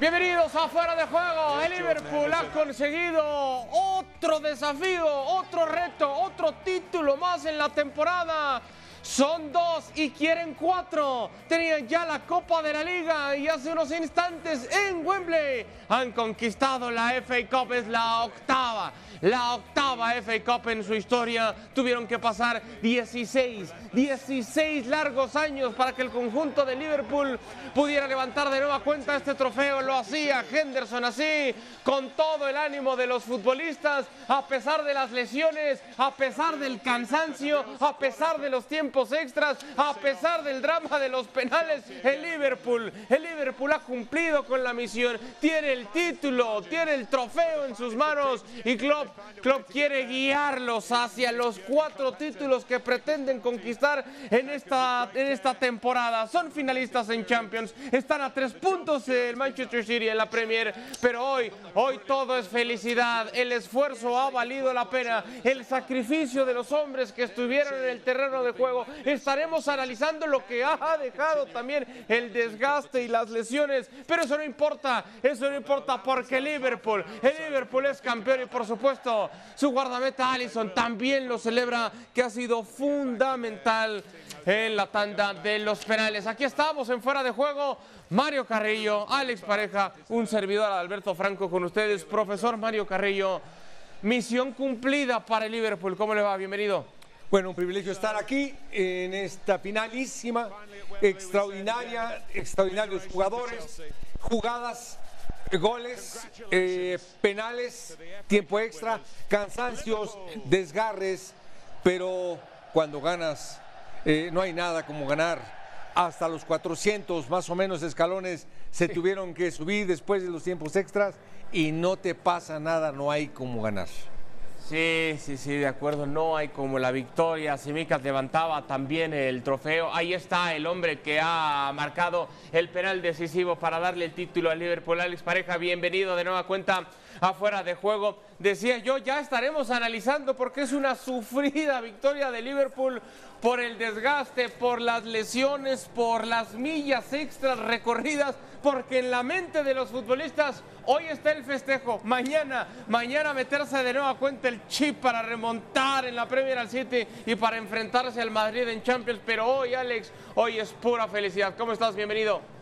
Bienvenidos a Fuera de Juego. El Liverpool ha conseguido otro desafío, otro reto, otro título más en la temporada. Son dos y quieren cuatro. Tenían ya la Copa de la Liga y hace unos instantes en Wembley han conquistado la FA Cup. Es la octava, la octava FA Cup en su historia. Tuvieron que pasar 16, 16 largos años para que el conjunto de Liverpool pudiera levantar de nueva cuenta este trofeo. Lo hacía Henderson así, con todo el ánimo de los futbolistas, a pesar de las lesiones, a pesar del cansancio, a pesar de los tiempos extras, a pesar del drama de los penales, el Liverpool, el Liverpool ha cumplido con la misión, tiene el título, tiene el trofeo en sus manos y Klopp, Klopp quiere guiarlos hacia los cuatro títulos que pretenden conquistar en esta, en esta temporada. Son finalistas en Champions, están a tres puntos el Manchester City en la Premier, pero hoy, hoy todo es felicidad, el esfuerzo ha valido la pena, el sacrificio de los hombres que estuvieron en el terreno de juego Estaremos analizando lo que ha dejado también el desgaste y las lesiones. Pero eso no importa, eso no importa porque Liverpool, el Liverpool es campeón y por supuesto su guardameta Allison también lo celebra que ha sido fundamental en la tanda de los penales. Aquí estamos en fuera de juego. Mario Carrillo, Alex Pareja, un servidor Alberto Franco con ustedes. Profesor Mario Carrillo, misión cumplida para el Liverpool. ¿Cómo le va? Bienvenido. Bueno, un privilegio estar aquí en esta finalísima, extraordinaria, extraordinarios jugadores, jugadas, goles, eh, penales, tiempo extra, cansancios, desgarres, pero cuando ganas eh, no hay nada como ganar. Hasta los 400 más o menos escalones se tuvieron que subir después de los tiempos extras y no te pasa nada, no hay como ganar. Sí, sí, sí, de acuerdo. No hay como la victoria. Simicas levantaba también el trofeo. Ahí está el hombre que ha marcado el penal decisivo para darle el título al Liverpool. Alex Pareja, bienvenido de nueva cuenta afuera de juego. Decía yo, ya estaremos analizando porque es una sufrida victoria de Liverpool por el desgaste, por las lesiones, por las millas extras recorridas, porque en la mente de los futbolistas hoy está el festejo, mañana, mañana meterse de nueva cuenta el chip para remontar en la Premier City y para enfrentarse al Madrid en Champions, pero hoy Alex, hoy es pura felicidad. ¿Cómo estás? Bienvenido.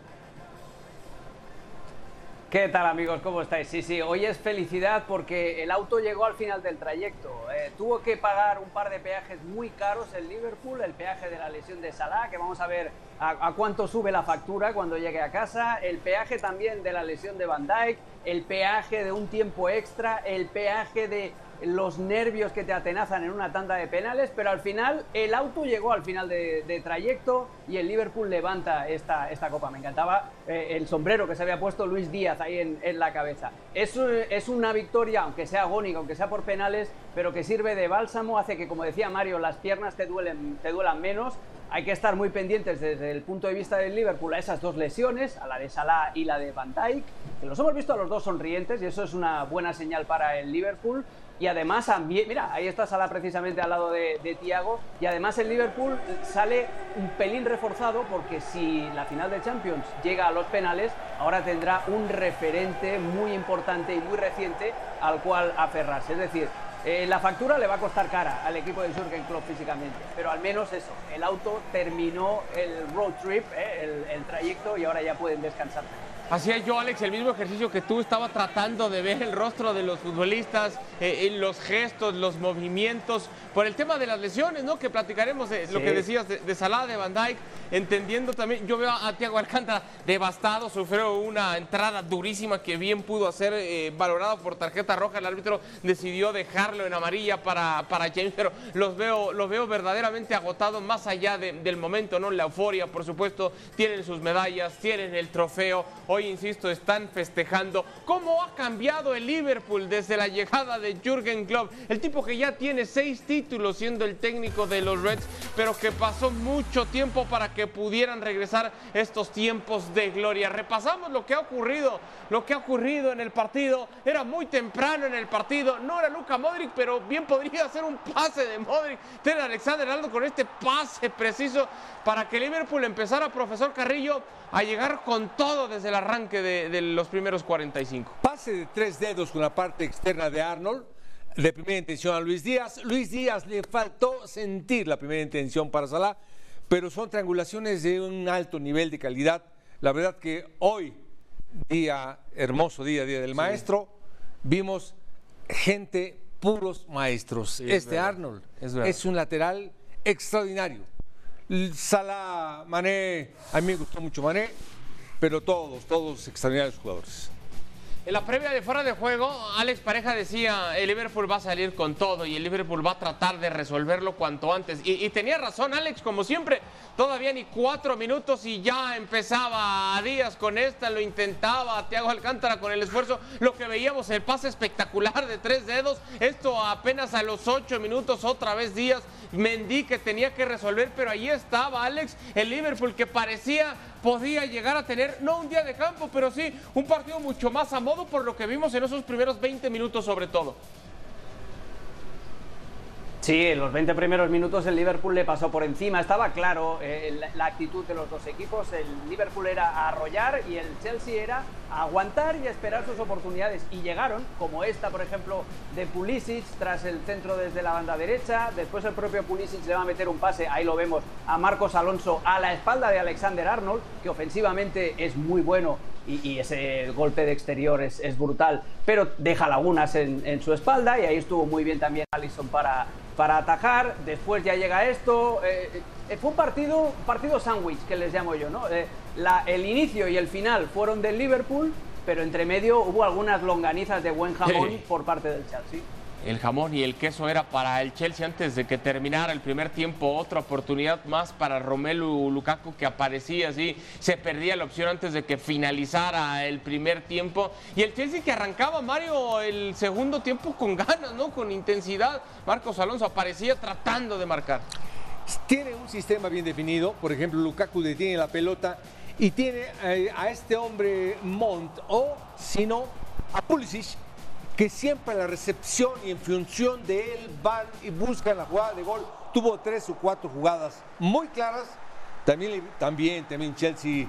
¿Qué tal amigos? ¿Cómo estáis? Sí, sí, hoy es felicidad porque el auto llegó al final del trayecto. Eh, tuvo que pagar un par de peajes muy caros en Liverpool, el peaje de la lesión de Salah, que vamos a ver a, a, cuánto sube la factura cuando llegue a casa, el peaje también de la lesión de Van Dijk, el peaje de un tiempo extra, el peaje de los nervios que te atenazan en una tanda de penales, pero al final el auto llegó al final de, trayecto y el Liverpool levanta esta, esta copa. Me encantaba eh, el sombrero que se había puesto Luis Díaz ahí en, la cabeza. Es, es una victoria, aunque sea agónica, aunque sea por penales, pero que sirve de bálsamo, hace que, como decía Mario, las piernas te, duelen, te duelan menos. Hay que estar muy pendientes desde el punto de vista del Liverpool a esas dos lesiones, a la de Salah y la de Van Dijk, que los hemos visto a los dos sonrientes y eso es una buena señal para el Liverpool y además mira, ahí está Salah precisamente al lado de, de Thiago y además el Liverpool sale un pelín reforzado porque si la final de Champions llega a los penales, ahora tendrá un referente muy importante y muy reciente al cual aferrarse. Es decir, eh, la factura le va a costar cara al equipo de Jurgen Klopp físicamente, pero al menos eso, el auto terminó el road trip, eh, el, el trayecto y ahora ya pueden descansar. Hacía yo, Alex, el mismo ejercicio que tú estaba tratando de ver el rostro de los futbolistas, eh, los gestos, los movimientos, por el tema de las lesiones, ¿no? Que platicaremos de lo que decías de, de Salah, de Van Dijk, entendiendo también, yo veo a Tiago Alcántara devastado, sufrió una entrada durísima que bien pudo hacer, eh, valorado por tarjeta roja, el árbitro decidió dejarlo en amarilla para, para James, pero los veo, los veo verdaderamente agotados más allá de, del momento, ¿no? La euforia, por supuesto, tienen sus medallas, tienen el trofeo, hoy insisto, están festejando. ¿Cómo ha cambiado el Liverpool desde la llegada de Jürgen Klopp? El tipo que ya tiene seis títulos siendo el técnico de los Reds, pero que pasó mucho tiempo para que pudieran regresar estos tiempos de gloria. Repasamos lo que ha ocurrido, lo que ha ocurrido en el partido. Era muy temprano en el partido, no era Luca Modric, pero bien podría ser un pase de Modric. Tiene Alexander Arnold con este pase preciso para que Liverpool empezara, profesor Carrillo, a llegar con todo desde la arranque de, de los primeros 45. Pase de tres dedos con la parte externa de Arnold. De primera intención a Luis Díaz. Luis Díaz le faltó sentir la primera intención para Salah, pero son triangulaciones de un alto nivel de calidad. La verdad que hoy, día hermoso día, día del maestro, vimos gente puros maestros. es este Arnold es es un lateral extraordinario. Salah, Mané, a mí me gustó mucho Mané, pero todos, todos extraordinarios jugadores. En la previa de fuera de juego, Alex Pareja decía, el Liverpool va a salir con todo y el Liverpool va a tratar de resolverlo cuanto antes. Y, y tenía razón Alex, como siempre, todavía ni cuatro minutos y ya empezaba a Díaz con esta, lo intentaba, Thiago Alcántara con el esfuerzo, lo que veíamos, el pase espectacular de tres dedos, esto apenas a los ocho minutos, otra vez Díaz, Mendy que tenía que resolver, pero ahí estaba Alex, el Liverpool que parecía podía llegar a tener, no un día de campo, pero sí un partido mucho más a modo por lo que vimos en esos primeros 20 minutos sobre todo. Sí, en los 20 primeros minutos el Liverpool le pasó por encima. Estaba claro eh, la, la actitud de los dos equipos. El Liverpool era arrollar y el Chelsea era aguantar y esperar sus oportunidades. Y llegaron, como esta, por ejemplo, de Pulisic tras el centro desde la banda derecha. Después el propio Pulisic le va a meter un pase, ahí lo vemos, a Marcos Alonso a la espalda de Alexander Arnold, que ofensivamente es muy bueno y, y ese golpe de exterior es, es brutal, pero deja lagunas en, en, su espalda y ahí estuvo muy bien también Allison para, para atajar. Después ya llega esto. Eh, eh, fue un partido, partido sándwich que les llamo yo, ¿no? Eh, la, el inicio y el final fueron del Liverpool, pero entre medio hubo algunas longanizas de buen jamón Sí. por parte del Chelsea. El jamón y el queso era para el Chelsea antes de que terminara el primer tiempo. Otra oportunidad más para Romelu Lukaku que aparecía así. Se perdía la opción antes de que finalizara el primer tiempo. Y el Chelsea que arrancaba, Mario, el segundo tiempo con ganas, ¿no? Con intensidad. Marcos Alonso aparecía tratando de marcar. Tiene un sistema bien definido, por ejemplo, Lukaku detiene la pelota y tiene eh, a este hombre Mont o, si no, a Pulisic, que siempre en la recepción y en función de él van y buscan la jugada de gol. Tuvo tres o cuatro jugadas muy claras. También, también, también Chelsea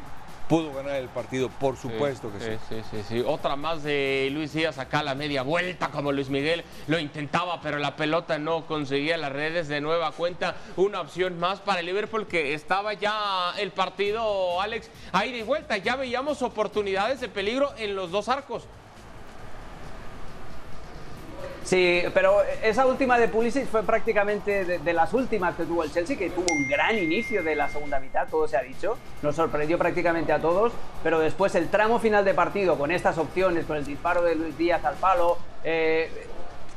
pudo ganar el partido, por supuesto que sí. Sí, sí, sí. Otra más de Luis Díaz acá a la media vuelta, como Luis Miguel lo intentaba, pero la pelota no conseguía las redes de nueva cuenta. Una opción más para el Liverpool que estaba ya el partido, Alex, a ida y vuelta. Ya veíamos oportunidades de peligro en los dos arcos. Sí, pero esa última de Pulisic fue prácticamente de, las últimas que tuvo el Chelsea, que tuvo un gran inicio de la segunda mitad, todo se ha dicho, nos sorprendió prácticamente a todos, pero después el tramo final de partido con estas opciones, con el disparo de Luis Díaz al palo, eh,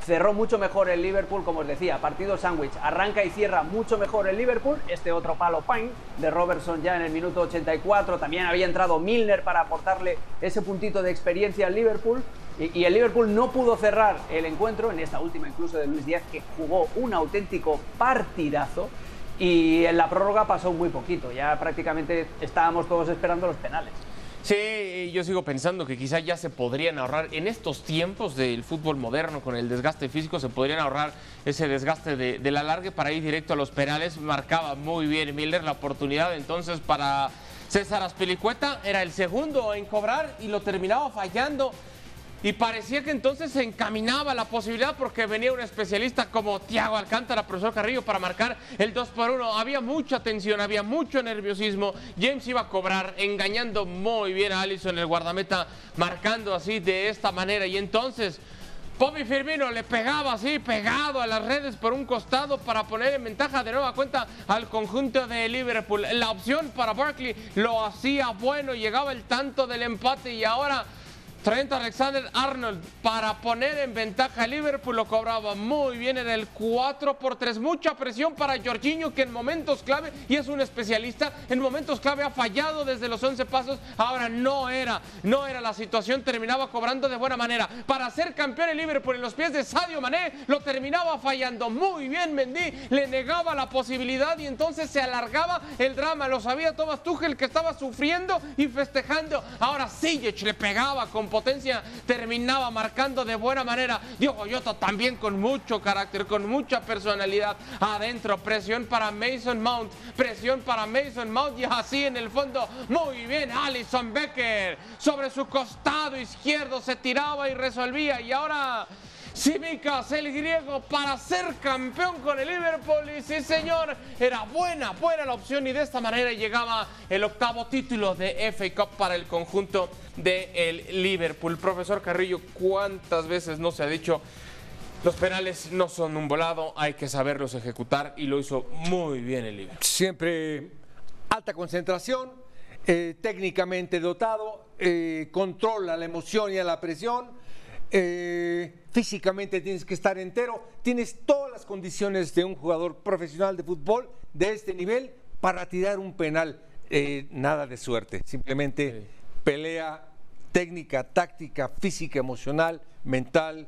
cerró mucho mejor el Liverpool, como os decía, partido sándwich, arranca y cierra mucho mejor el Liverpool, este otro palo Pine de Robertson ya en el minuto 84, también había entrado Milner para aportarle ese puntito de experiencia al Liverpool, y, el Liverpool no pudo cerrar el encuentro, en esta última incluso de Luis Díaz, que jugó un auténtico partidazo, y en la prórroga pasó muy poquito, ya prácticamente estábamos todos esperando los penales. Sí, yo sigo pensando que quizá ya se podrían ahorrar en estos tiempos del fútbol moderno con el desgaste físico, se podrían ahorrar ese desgaste de, de la larga para ir directo a los penales. Marcaba muy bien Miller la oportunidad entonces para César Aspilicueta, era el segundo en cobrar y lo terminaba fallando. Y parecía que entonces se encaminaba la posibilidad porque venía un especialista como Tiago Alcántara, profesor Carrillo, para marcar el 2 por 1. Había mucha tensión, había mucho nerviosismo. James iba a cobrar, engañando muy bien a Allison, el guardameta, marcando así de esta manera. Y entonces Bobby Firmino le pegaba así, pegado a las redes por un costado para poner en ventaja de nueva cuenta al conjunto de Liverpool. La opción para Barkley lo hacía bueno, llegaba el tanto del empate y ahora Trent Alexander Arnold para poner en ventaja a Liverpool lo cobraba muy bien en el 4 por 3. Mucha presión para Jorginho que en momentos clave, y es un especialista, en momentos clave ha fallado desde los 11 pasos. Ahora no era, no era la situación, terminaba cobrando de buena manera. Para ser campeón el Liverpool en los pies de Sadio Mané lo terminaba fallando muy bien Mendy, le negaba la posibilidad y entonces se alargaba el drama. Lo sabía Thomas Tuchel que estaba sufriendo y festejando. Ahora Sijic le pegaba con potencia, terminaba marcando de buena manera. Diogo Jota también con mucho carácter, con mucha personalidad adentro. Presión para Mason Mount, presión para Mason Mount y así en el fondo. Muy bien, Alison Becker sobre su costado izquierdo se tiraba y resolvía. Y ahora Simicas, el griego, para ser campeón con el Liverpool. Y sí, señor, era buena, buena la opción. Y de esta manera llegaba el octavo título de FA Cup para el conjunto del Liverpool. Profesor Carrillo, ¿cuántas veces no se ha dicho? Los penales no son un volado, hay que saberlos ejecutar y lo hizo muy bien el Liverpool. Siempre alta concentración, eh, técnicamente dotado, eh, controla la emoción y la presión eh, físicamente tienes que estar entero, tienes todas las condiciones de un jugador profesional de fútbol de este nivel para tirar un penal. Eh, nada de suerte, simplemente pelea técnica, táctica, física, emocional, mental,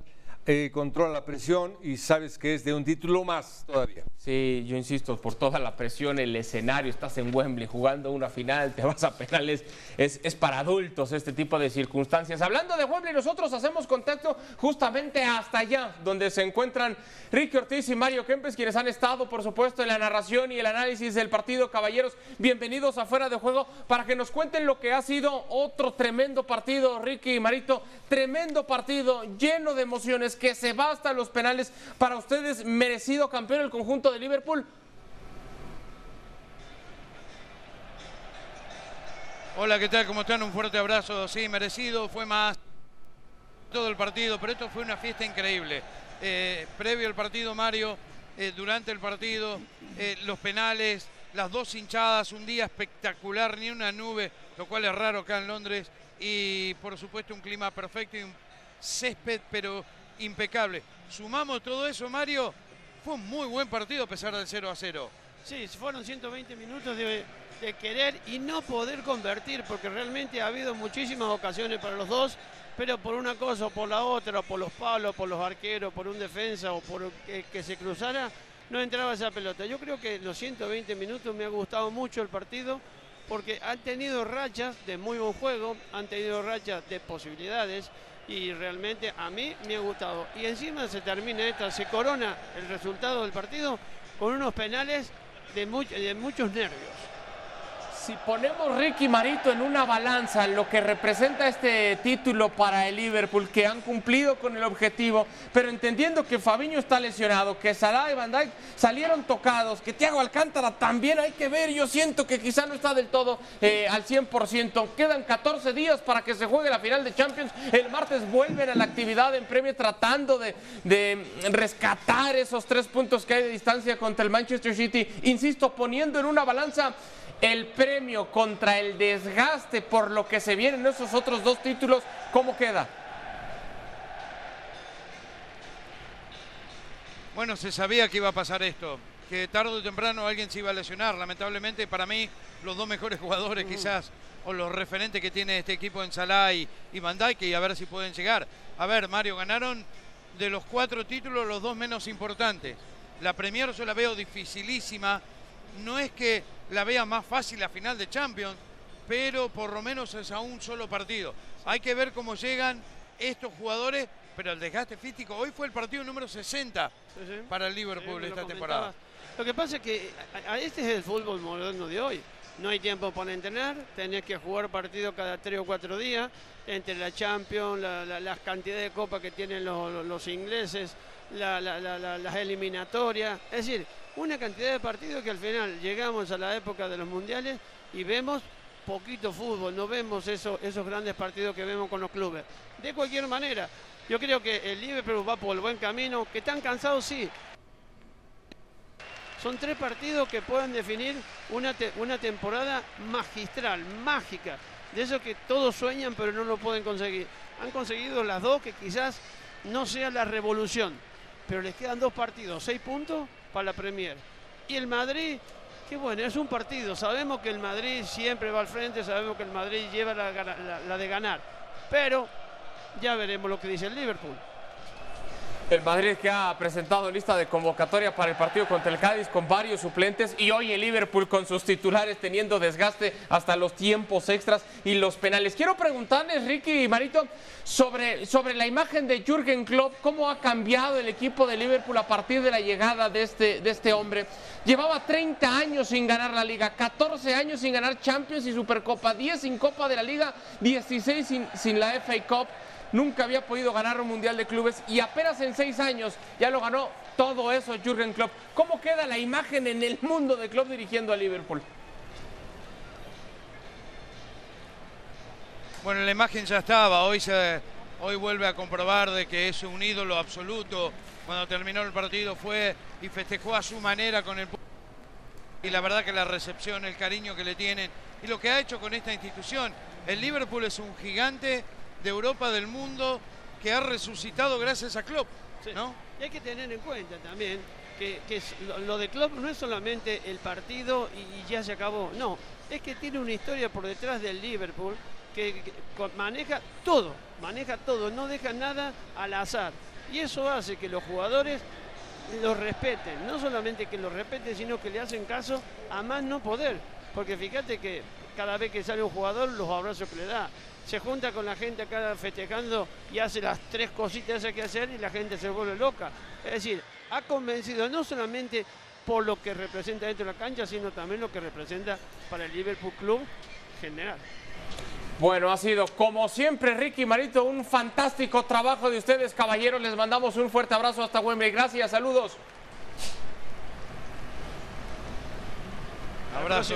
eh, controla la presión y sabes que es de un título más todavía. Sí, yo insisto, por toda la presión, el escenario, estás en Wembley jugando una final, te vas a penales, es, es para adultos este tipo de circunstancias. Hablando de Wembley, nosotros hacemos contacto justamente hasta allá, donde se encuentran Ricky Ortiz y Mario Kempes, quienes han estado, por supuesto, en la narración y el análisis del partido. Caballeros, bienvenidos a Fuera de Juego para que nos cuenten lo que ha sido otro tremendo partido, Ricky y Marito, tremendo partido, lleno de emociones que se va hasta los penales. Para ustedes, merecido campeón el conjunto de Liverpool. Hola, ¿qué tal? ¿Cómo están? Un fuerte abrazo. Sí, merecido. Fue más todo el partido, pero esto fue una fiesta increíble. Eh, previo al partido, Mario, eh, durante el partido, eh, los penales, las dos hinchadas, un día espectacular, ni una nube, lo cual es raro acá en Londres. Y por supuesto un clima perfecto y un césped, pero impecable. Sumamos todo eso, Mario. Fue un muy buen partido a pesar del 0 a 0. Sí, fueron 120 minutos de, querer y no poder convertir, porque realmente ha habido muchísimas ocasiones para los dos, pero por una cosa o por la otra, por los palos, por los arqueros, por un defensa o por que, que se cruzara, no entraba esa pelota. Yo creo que los 120 minutos me ha gustado mucho el partido porque han tenido rachas de muy buen juego, han tenido rachas de posibilidades y realmente a mí me ha gustado. Y encima se termina esta, se corona el resultado del partido con unos penales de, de muchos nervios si ponemos Ricky Marito en una balanza, lo que representa este título para el Liverpool, que han cumplido con el objetivo, pero entendiendo que Fabiño está lesionado, que Salah y Van Dijk salieron tocados, que Thiago Alcántara también hay que ver, yo siento que quizá no está del todo eh, al 100%. Quedan 14 días para que se juegue la final de Champions. El martes vuelven a la actividad en premio tratando de, de rescatar esos tres puntos que hay de distancia contra el Manchester City. Insisto, poniendo en una balanza el premio contra el desgaste por lo que se vienen esos otros dos títulos, ¿cómo queda? Bueno, se sabía que iba a pasar esto, que tarde o temprano alguien se iba a lesionar. Lamentablemente, para mí, los dos mejores jugadores quizás, o los referentes que tiene este equipo en Salah y, y Van y a ver si pueden llegar. A ver, Mario, ganaron de los cuatro títulos los dos menos importantes. La Premier yo la veo dificilísima. No es que la vea más fácil la final de Champions, pero por lo menos es a un solo partido. Hay que ver cómo llegan estos jugadores, pero el desgaste físico, hoy fue el partido número 60 para el Liverpool esta temporada. Lo que pasa es que este es el fútbol moderno de hoy. No hay tiempo para entrenar, tenés que jugar partido cada tres o cuatro días, entre la Champions, las cantidades de copas que tienen los, ingleses, las eliminatorias. Es decir, una cantidad de partidos que al final llegamos a la época de los mundiales y vemos poquito fútbol, no vemos esos grandes partidos que vemos con los clubes. De cualquier manera, yo creo que el Liverpool va por el buen camino, que están cansados sí. Son tres partidos que pueden definir una, una temporada magistral, mágica, de eso que todos sueñan pero no lo pueden conseguir. Han conseguido las dos que quizás no sea la revolución, pero les quedan dos partidos, seis puntos para la Premier. Y el Madrid, que bueno, es un partido. Sabemos que el Madrid siempre va al frente, sabemos que el Madrid lleva la, de ganar. Pero ya veremos lo que dice el Liverpool. El Madrid que ha presentado lista de convocatoria para el partido contra el Cádiz con varios suplentes y hoy el Liverpool con sus titulares teniendo desgaste hasta los tiempos extras y los penales. Quiero preguntarles, Ricky y Marito, sobre, sobre la imagen de Jürgen Klopp, cómo ha cambiado el equipo de Liverpool a partir de la llegada de este, de este hombre. Llevaba 30 años sin ganar la liga, 14 años sin ganar Champions y Supercopa, 10 sin Copa de la Liga, 16 sin, sin la FA Cup nunca había podido ganar un Mundial de Clubes y apenas en seis años ya lo ganó todo eso Jürgen Klopp. ¿Cómo queda la imagen en el mundo de Klopp dirigiendo a Liverpool? Bueno, la imagen ya estaba, hoy, se, hoy vuelve a comprobar de que es un ídolo absoluto. Cuando terminó el partido fue y festejó a su manera con el y la verdad que la recepción, el cariño que le tienen y lo que ha hecho con esta institución. El Liverpool es un gigante de Europa, del mundo, que ha resucitado gracias a Klopp. ¿no? Y hay que tener en cuenta también que, lo de Klopp no es solamente el partido y, ya se acabó. No, es que tiene una historia por detrás del Liverpool que, maneja todo, maneja todo, no deja nada al azar. Y eso hace que los jugadores lo respeten, no solamente que lo respeten, sino que le hacen caso a más no poder. Porque fíjate que cada vez que sale un jugador, los abrazos que le da, se junta con la gente acá festejando y hace las tres cositas que hacer y la gente se vuelve loca. Es decir, ha convencido no solamente por lo que representa dentro de la cancha, sino también lo que representa para el Liverpool Club general. Bueno, ha sido como siempre, Ricky Marito, un fantástico trabajo de ustedes, caballeros. Les mandamos un fuerte abrazo hasta Wembley. Gracias, saludos. Abrazo.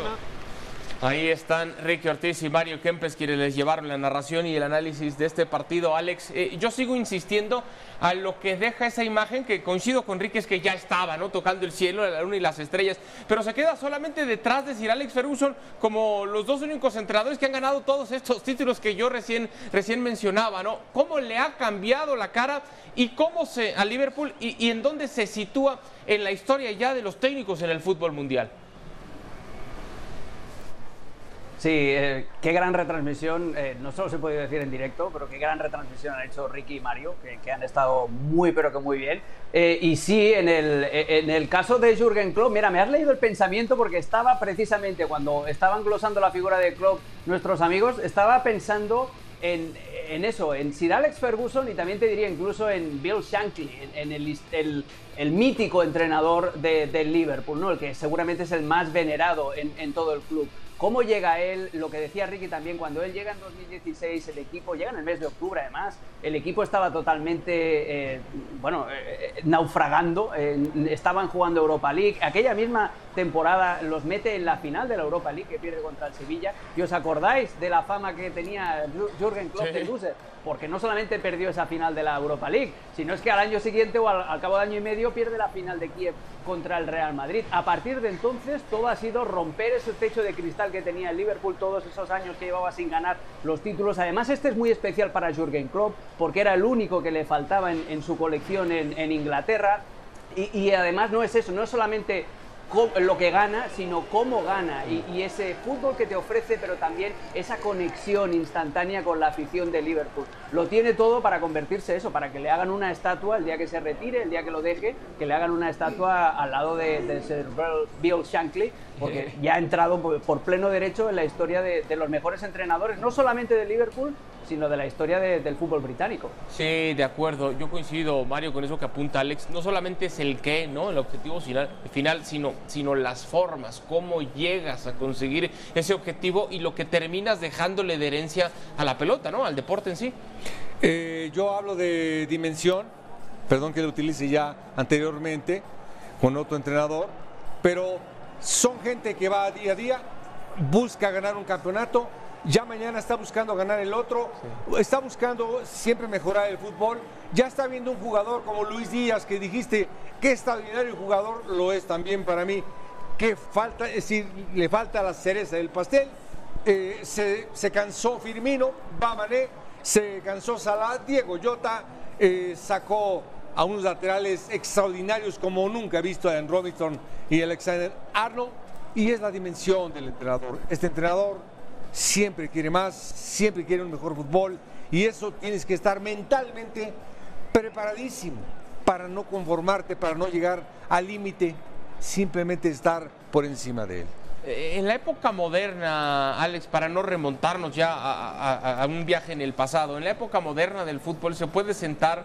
Ahí están Ricky Ortiz y Mario Kempes quienes les llevaron la narración y el análisis de este partido. Alex, eh, yo sigo insistiendo a lo que deja esa imagen que coincido con Ricky es que ya estaba, ¿no? Tocando el cielo, la luna y las estrellas, pero se queda solamente detrás de Sir Alex Ferguson como los dos únicos entrenadores que han ganado todos estos títulos que yo recién, recién mencionaba, ¿no? ¿Cómo le ha cambiado la cara y cómo se a Liverpool y, y en dónde se sitúa en la historia ya de los técnicos en el fútbol mundial? Sí, eh, qué gran retransmisión, eh, no solo se puede decir en directo, pero qué gran retransmisión han hecho Ricky y Mario, que, han estado muy, pero que muy bien. Eh, y sí, en el, en el caso de Jürgen Klopp, mira, me has leído el pensamiento porque estaba precisamente cuando estaban glosando la figura de Klopp nuestros amigos, estaba pensando en, en, eso, en Sir Alex Ferguson y también te diría incluso en Bill Shankly, en, el, el, el, mítico entrenador del de Liverpool, ¿no? el que seguramente es el más venerado en, en todo el club. ¿Cómo llega él? Lo que decía Ricky también, cuando él llega en 2016, el equipo llega en el mes de octubre además, el equipo estaba totalmente, eh, bueno, eh, eh, naufragando, estaban jugando Europa League, aquella misma temporada los mete en la final de la Europa League que pierde contra el Sevilla, y os acordáis de la fama que tenía Jürgen Klopp de loser, porque no solamente perdió esa final de la Europa League, sino es que al año siguiente o al, al cabo de año y medio pierde la final de Kiev contra el Real Madrid. A partir de entonces todo ha sido romper ese techo de cristal que tenía el Liverpool todos esos años que llevaba sin ganar los títulos. Además este es muy especial para Jürgen Klopp porque era el único que le faltaba en, su colección en, Inglaterra. Y, y, además no es eso, no es solamente lo que gana, sino cómo gana y, ese fútbol que te ofrece, pero también esa conexión instantánea con la afición de Liverpool. Lo tiene todo para convertirse eso, para que le hagan una estatua el día que se retire, el día que lo deje, que le hagan una estatua al lado de, de Sir Bill Shankly, porque ya ha entrado por, pleno derecho en la historia de, los mejores entrenadores, no solamente de Liverpool, sino de la historia del fútbol británico. Sí, de acuerdo. Yo coincido, Mario, con eso que apunta Alex. No solamente es el qué, ¿no? El objetivo final, sino, sino las formas, cómo llegas a conseguir ese objetivo y lo que terminas dejándole de herencia a la pelota, ¿no? Al deporte en sí. Eh, yo hablo de dimensión, perdón que lo utilice ya anteriormente con otro entrenador, pero son gente que va día a día, busca ganar un campeonato, ya mañana está buscando ganar el otro, está buscando siempre mejorar el fútbol, ya está viendo un jugador como Luis Díaz que dijiste, qué extraordinario jugador lo es también para mí, que falta, es decir, le falta la cereza del pastel, eh, se, cansó Firmino, Bamané, se cansó Salah, Diego Jota eh, sacó a unos laterales extraordinarios como nunca he visto a Dan Robinson y Alexander Arnold. Y es la dimensión del entrenador. Este entrenador siempre quiere más, siempre quiere un mejor fútbol y eso tienes que estar mentalmente preparadísimo para no conformarte, para no llegar al límite, simplemente estar por encima de él. Eh, en la época moderna, Alex, para no remontarnos ya a, a, un viaje en el pasado, en la época moderna del fútbol se puede sentar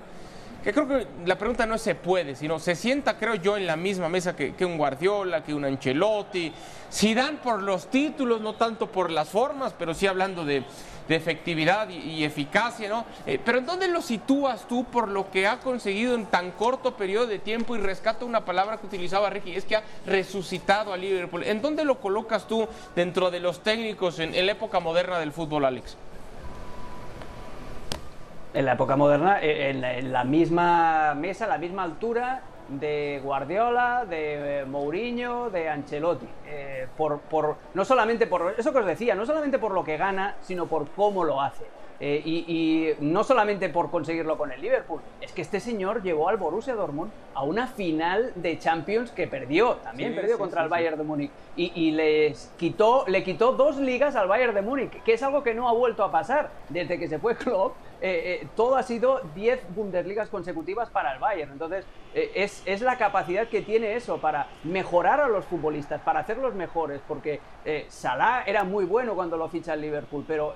que creo que la pregunta no es se puede, sino se sienta, creo yo, en la misma mesa que, un Guardiola, que un Ancelotti. Si dan por los títulos, no tanto por las formas, pero sí hablando de, efectividad y, eficacia, ¿no? Eh, pero ¿en dónde lo sitúas tú por lo que ha conseguido en tan corto periodo de tiempo? Y rescato una palabra que utilizaba Ricky, es que ha resucitado a Liverpool. ¿En dónde lo colocas tú dentro de los técnicos en la época moderna del fútbol, Alex? En la época moderna, eh, en la, misma mesa, la misma altura de Guardiola, de eh, Mourinho, de Ancelotti. Eh, por, por, no solamente por eso que os decía, no solamente por lo que gana, sino por cómo lo hace. Y, no solamente por conseguirlo con el Liverpool, es que este señor llevó al Borussia Dortmund a una final de Champions que perdió, también perdió contra el Bayern de Múnich. Y, y, les quitó, le quitó dos ligas al Bayern de Múnich, que es algo que no ha vuelto a pasar desde que se fue Klopp. Eh, eh, todo ha sido 10 Bundesligas consecutivas para el Bayern. Entonces, eh, es, es, la capacidad que tiene eso para mejorar a los futbolistas, para hacerlos mejores, porque Salah era muy bueno cuando lo ficha el Liverpool, pero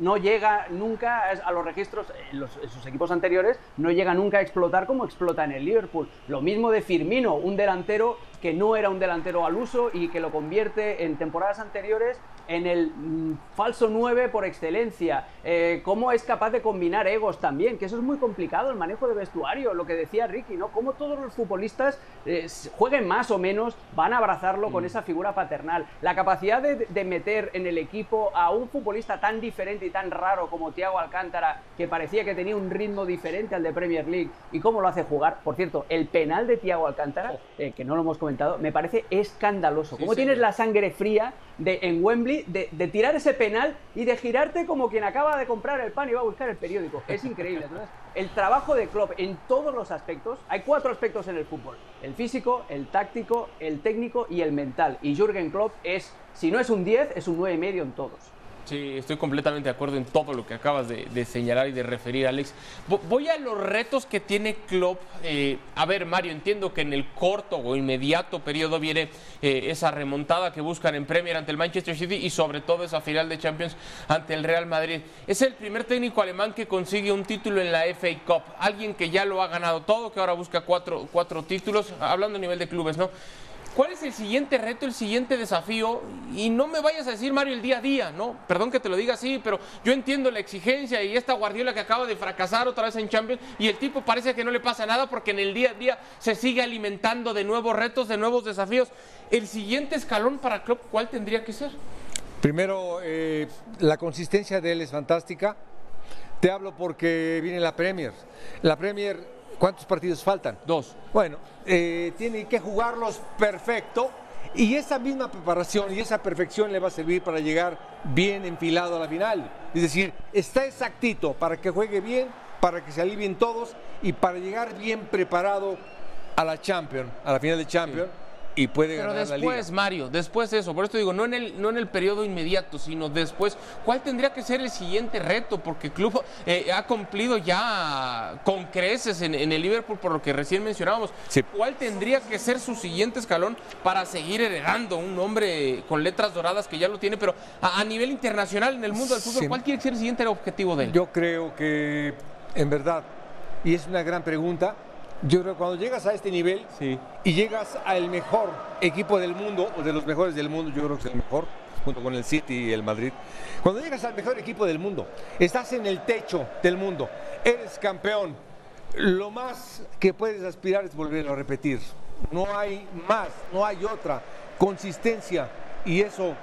no llega nunca a los registros, en, sus equipos anteriores, no llega nunca a explotar como explota en el Liverpool. Lo mismo de Firmino, un delantero que no era un delantero al uso y que lo convierte en temporadas anteriores en el mm, falso 9 por excelencia. Eh, cómo es capaz de combinar egos también, que eso es muy complicado, el manejo de vestuario, lo que decía Ricky, ¿no? Cómo todos los futbolistas eh, jueguen más o menos, van a abrazarlo con mm. esa figura paternal. La capacidad de, meter en el equipo a un futbolista tan diferente y tan raro como Thiago Alcántara, que parecía que tenía un ritmo diferente al de Premier League, y cómo lo hace jugar. Por cierto, el penal de Thiago Alcántara, oh. eh, que no lo hemos comentado, me parece escandaloso. ¿Cómo tienes la sangre fría de, en Wembley de, tirar ese penal y de girarte como quien acaba de comprar el pan y va a buscar el periódico? Es increíble. el trabajo de Klopp en todos los aspectos, hay cuatro aspectos en el fútbol. El físico, el táctico, el técnico y el mental. Y Jürgen Klopp es, si no es un 10, es un 9,5 en todos. Sí, estoy completamente de acuerdo en todo lo que acabas de, señalar y de referir, Alex. Voy a los retos que tiene Klopp. Eh, a ver, Mario, entiendo que en el corto o inmediato periodo viene eh, esa remontada que buscan en Premier ante el Manchester City y sobre todo esa final de Champions ante el Real Madrid. Es el primer técnico alemán que consigue un título en la FA Cup. Alguien que ya lo ha ganado todo, que ahora busca cuatro, cuatro títulos, hablando a nivel de clubes, ¿no? ¿Cuál es el siguiente reto, el siguiente desafío? Y no me vayas a decir, Mario, el día a día, ¿no? Perdón que te lo diga así, pero yo entiendo la exigencia y esta Guardiola que acaba de fracasar otra vez en Champions y el tipo parece que no le pasa nada porque en el día a día se sigue alimentando de nuevos retos, de nuevos desafíos. El siguiente escalón para Klopp, ¿cuál tendría que ser? Primero, eh, la consistencia de él es fantástica. Te hablo porque viene la Premier. La Premier ¿Cuántos partidos faltan? Dos. Bueno, eh, tiene que jugarlos perfecto y esa misma preparación y esa perfección le va a servir para llegar bien enfilado a la final. Es decir, está exactito para que juegue bien, para que se alivien todos y para llegar bien preparado a la Champions, a la final de Champions y puede Pero ganar después, la liga. Mario, después de eso, por esto digo, no en el no en el periodo inmediato, sino después, ¿cuál tendría que ser el siguiente reto? Porque el club eh, ha cumplido ya con creces en, el Liverpool, por lo que recién mencionábamos. ¿Cuál tendría que ser su siguiente escalón para seguir heredando un nombre con letras doradas que ya lo tiene, pero a, nivel internacional en el mundo del fútbol, ¿cuál quiere ser el siguiente objetivo de él? Yo creo que, en verdad, y es una gran pregunta, yo creo que cuando llegas a este nivel y llegas al mejor equipo del mundo, o de los mejores del mundo, yo creo que es el mejor, junto con el City y el Madrid. Cuando llegas al mejor equipo del mundo, estás en el techo del mundo, eres campeón. Lo más que puedes aspirar es volverlo a repetir. No hay más, no hay otra consistencia y eso,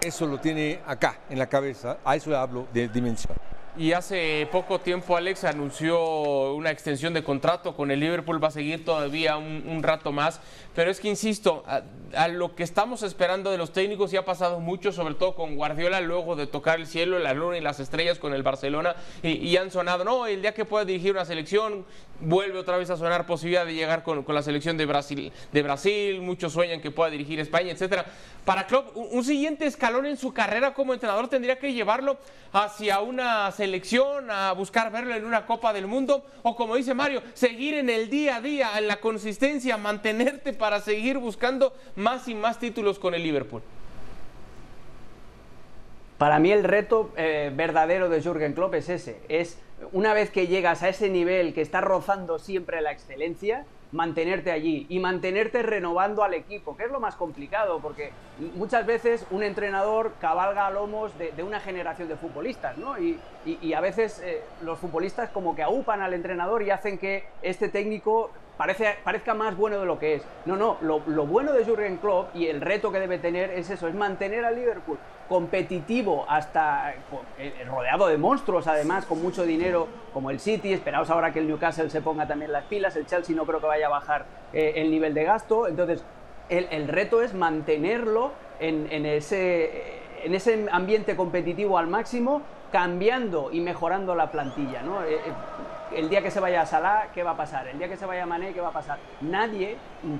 eso lo tiene acá en la cabeza. A eso hablo de dimensión. Y hace poco tiempo Alex anunció una extensión de contrato con el Liverpool, va a seguir todavía un, rato más, pero es que insisto, a, lo que estamos esperando de los técnicos ya ha pasado mucho, sobre todo con Guardiola, luego de tocar el cielo, la luna y las estrellas con el Barcelona, y, han sonado, no, el día que pueda dirigir una selección, vuelve otra vez a sonar posibilidad de llegar con, la selección de Brasil, de Brasil, muchos sueñan que pueda dirigir España, etcétera. Para Klopp, un, un siguiente escalón en su carrera como entrenador tendría que llevarlo hacia una selección, a buscar verlo en una Copa del Mundo, o como dice Mario, seguir en el día a día, en la consistencia, mantenerte para seguir buscando más y más títulos con el Liverpool? Para mí el reto eh, verdadero de Jürgen Klopp es ese, es una vez que llegas a ese nivel que está rozando siempre la excelencia, mantenerte allí y mantenerte renovando al equipo, que es lo más complicado, porque muchas veces un entrenador cabalga a lomos de, una generación de futbolistas, ¿no? Y, a veces eh, los futbolistas como que aupan al entrenador y hacen que este técnico parece, parezca más bueno de lo que es. No, no, lo, lo bueno de Jürgen Klopp y el reto que debe tener es eso, es mantener al Liverpool competitivo hasta eh, rodeado de monstruos además con mucho dinero como el City esperaos ahora que el Newcastle se ponga también las pilas el Chelsea no creo que vaya a bajar eh, el nivel de gasto entonces el, reto es mantenerlo en, ese, en ese ambiente competitivo al máximo cambiando y mejorando la plantilla ¿no? Eh, el día que se vaya a Salah, ¿qué va a pasar? El día que se vaya a Mané, ¿qué va a pasar? Nadie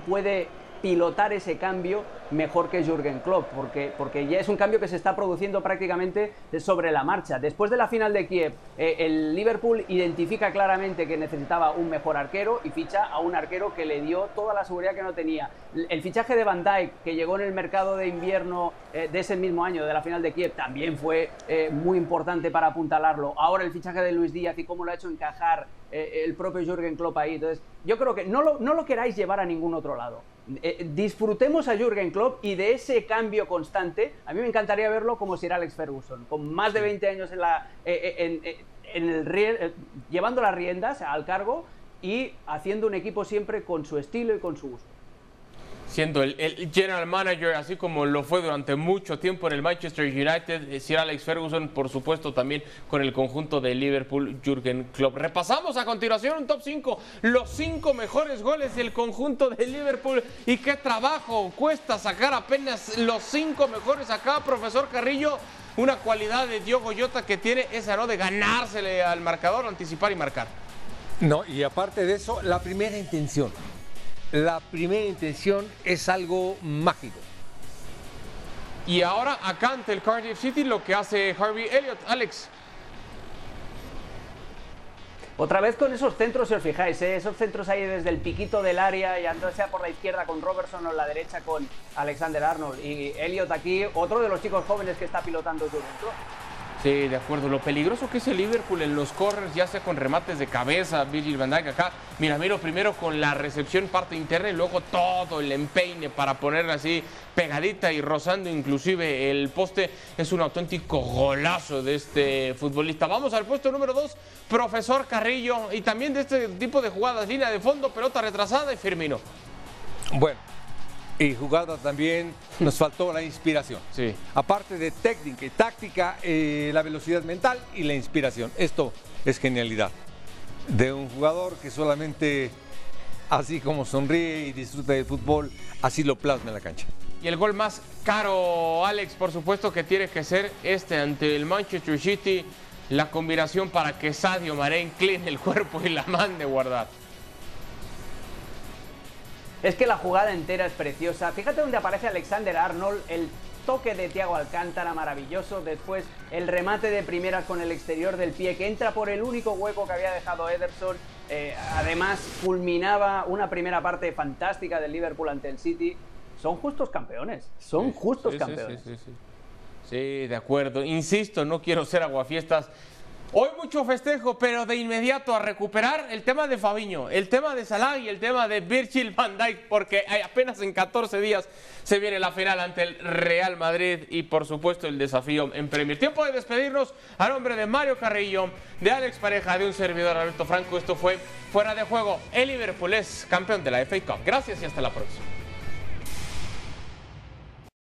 puede pilotar ese cambio mejor que Jürgen Klopp, porque, porque ya es un cambio que se está produciendo prácticamente sobre la marcha. Después de la final de Kiev, eh, el Liverpool identifica claramente que necesitaba un mejor arquero y ficha a un arquero que le dio toda la seguridad que no tenía. El fichaje de Van Dijk, que llegó en el mercado de invierno eh, de ese mismo año, de la final de Kiev, también fue eh, muy importante para apuntalarlo. Ahora el fichaje de Luis Díaz y cómo lo ha hecho encajar el propio Jürgen Klopp ahí. Entonces, yo creo que no lo, no lo queráis llevar a ningún otro lado. Eh, disfrutemos a Jürgen Klopp y de ese cambio constante. A mí me encantaría verlo como si era Alex Ferguson, con más de 20 años en la, eh, eh, en, el, llevando las riendas al cargo y haciendo un equipo siempre con su estilo y con su gusto siendo el, general manager, así como lo fue durante mucho tiempo en el Manchester United, eh, Sir Alex Ferguson, por supuesto también con el conjunto de Liverpool, Jürgen Klopp. Repasamos a continuación un top 5, los 5 mejores goles del conjunto de Liverpool y qué trabajo cuesta sacar apenas los 5 mejores acá, profesor Carrillo. Una cualidad de Diogo Jota que tiene esa, ¿no? De ganársele al marcador, anticipar y marcar. No, y aparte de eso, la primera intención la primera intención es algo mágico. Y ahora acá ante el Cardiff City lo que hace Harvey Elliott, Alex. Otra vez con esos centros, si os fijáis, ¿eh? esos centros ahí desde el piquito del área y andando sea por la izquierda con Robertson o la derecha con Alexander Arnold. Y Elliot aquí, otro de los chicos jóvenes que está pilotando el Sí, de acuerdo. Lo peligroso que es el Liverpool en los corners, ya sea con remates de cabeza, Virgil van Dijk acá. Mira, miro primero con la recepción parte interna y luego todo el empeine para ponerla así pegadita y rozando inclusive el poste. Es un auténtico golazo de este futbolista. Vamos al puesto número dos, profesor Carrillo. Y también de este tipo de jugadas, línea de fondo, pelota retrasada y Firmino. Bueno, y jugada también nos faltó la inspiración. Sí. Aparte de técnica y táctica, eh, la velocidad mental y la inspiración. Esto es genialidad de un jugador que solamente así como sonríe y disfruta del fútbol, así lo plasma en la cancha. Y el gol más caro, Alex, por supuesto que tiene que ser este ante el Manchester City, la combinación para que Sadio Mané incline el cuerpo y la mande guardar. Es que la jugada entera es preciosa. Fíjate donde aparece Alexander Arnold, el toque de Thiago Alcántara maravilloso, después el remate de primeras con el exterior del pie que entra por el único hueco que había dejado Ederson. Eh, además, culminaba una primera parte fantástica del Liverpool ante el City. Son justos campeones, son justos campeones. Sí, sí, de acuerdo. Insisto, no quiero ser aguafiestas Hoy mucho festejo, pero de inmediato a recuperar el tema de Fabiño, el tema de Salah y el tema de Virgil van Dijk, porque apenas en 14 días se viene la final ante el Real Madrid y por supuesto el desafío en Premier. Tiempo de despedirnos a nombre de Mario Carrillo, de Alex Pareja, de un servidor Alberto Franco. Esto fue Fuera de Juego. El Liverpool es campeón de la FA Cup. Gracias y hasta la próxima.